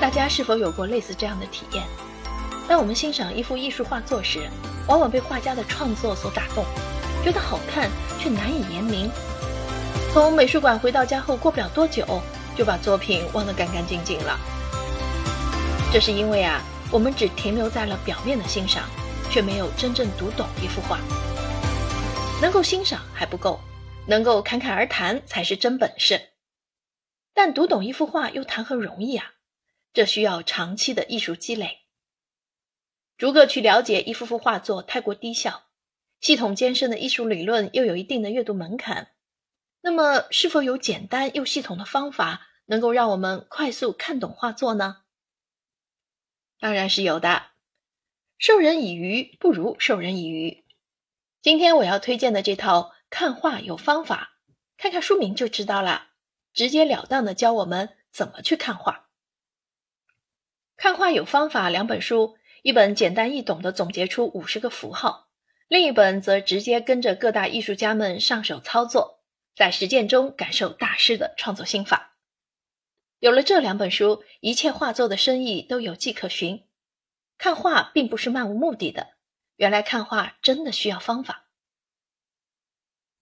大家是否有过类似这样的体验？当我们欣赏一幅艺术画作时，往往被画家的创作所打动，觉得好看却难以言明。从美术馆回到家后，过不了多久就把作品忘得干干净净了。这是因为啊，我们只停留在了表面的欣赏，却没有真正读懂一幅画。能够欣赏还不够，能够侃侃而谈才是真本事。但读懂一幅画又谈何容易啊！这需要长期的艺术积累。逐个去了解一幅幅画作太过低效，系统艰深的艺术理论又有一定的阅读门槛。那么，是否有简单又系统的方法能够让我们快速看懂画作呢？当然是有的。授人以鱼不如授人以渔。今天我要推荐的这套看画有方法，看看书名就知道了，直截了当的教我们怎么去看画。看画有方法两本书，一本简单易懂的总结出五十个符号，另一本则直接跟着各大艺术家们上手操作，在实践中感受大师的创作心法。有了这两本书，一切画作的深意都有迹可循。看画并不是漫无目的的，原来看画真的需要方法。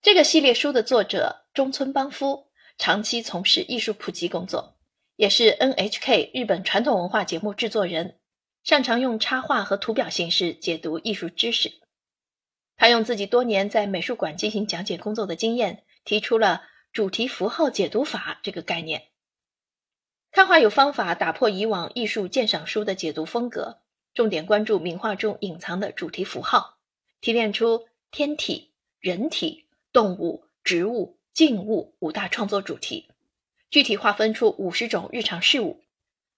这个系列书的作者中村邦夫长期从事艺术普及工作。也是 NHK 日本传统文化节目制作人，擅长用插画和图表形式解读艺术知识。他用自己多年在美术馆进行讲解工作的经验，提出了主题符号解读法这个概念。看画有方法，打破以往艺术鉴赏书的解读风格，重点关注名画中隐藏的主题符号，提炼出天体、人体、动物、植物、静物五大创作主题。具体划分出五十种日常事物，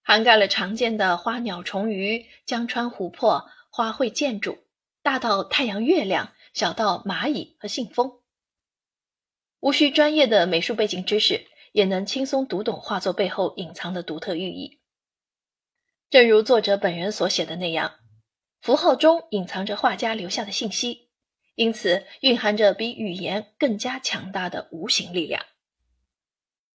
涵盖了常见的花鸟虫鱼、江川湖泊、花卉建筑，大到太阳月亮，小到蚂蚁和信封。无需专业的美术背景知识，也能轻松读懂画作背后隐藏的独特寓意。正如作者本人所写的那样，符号中隐藏着画家留下的信息，因此蕴含着比语言更加强大的无形力量。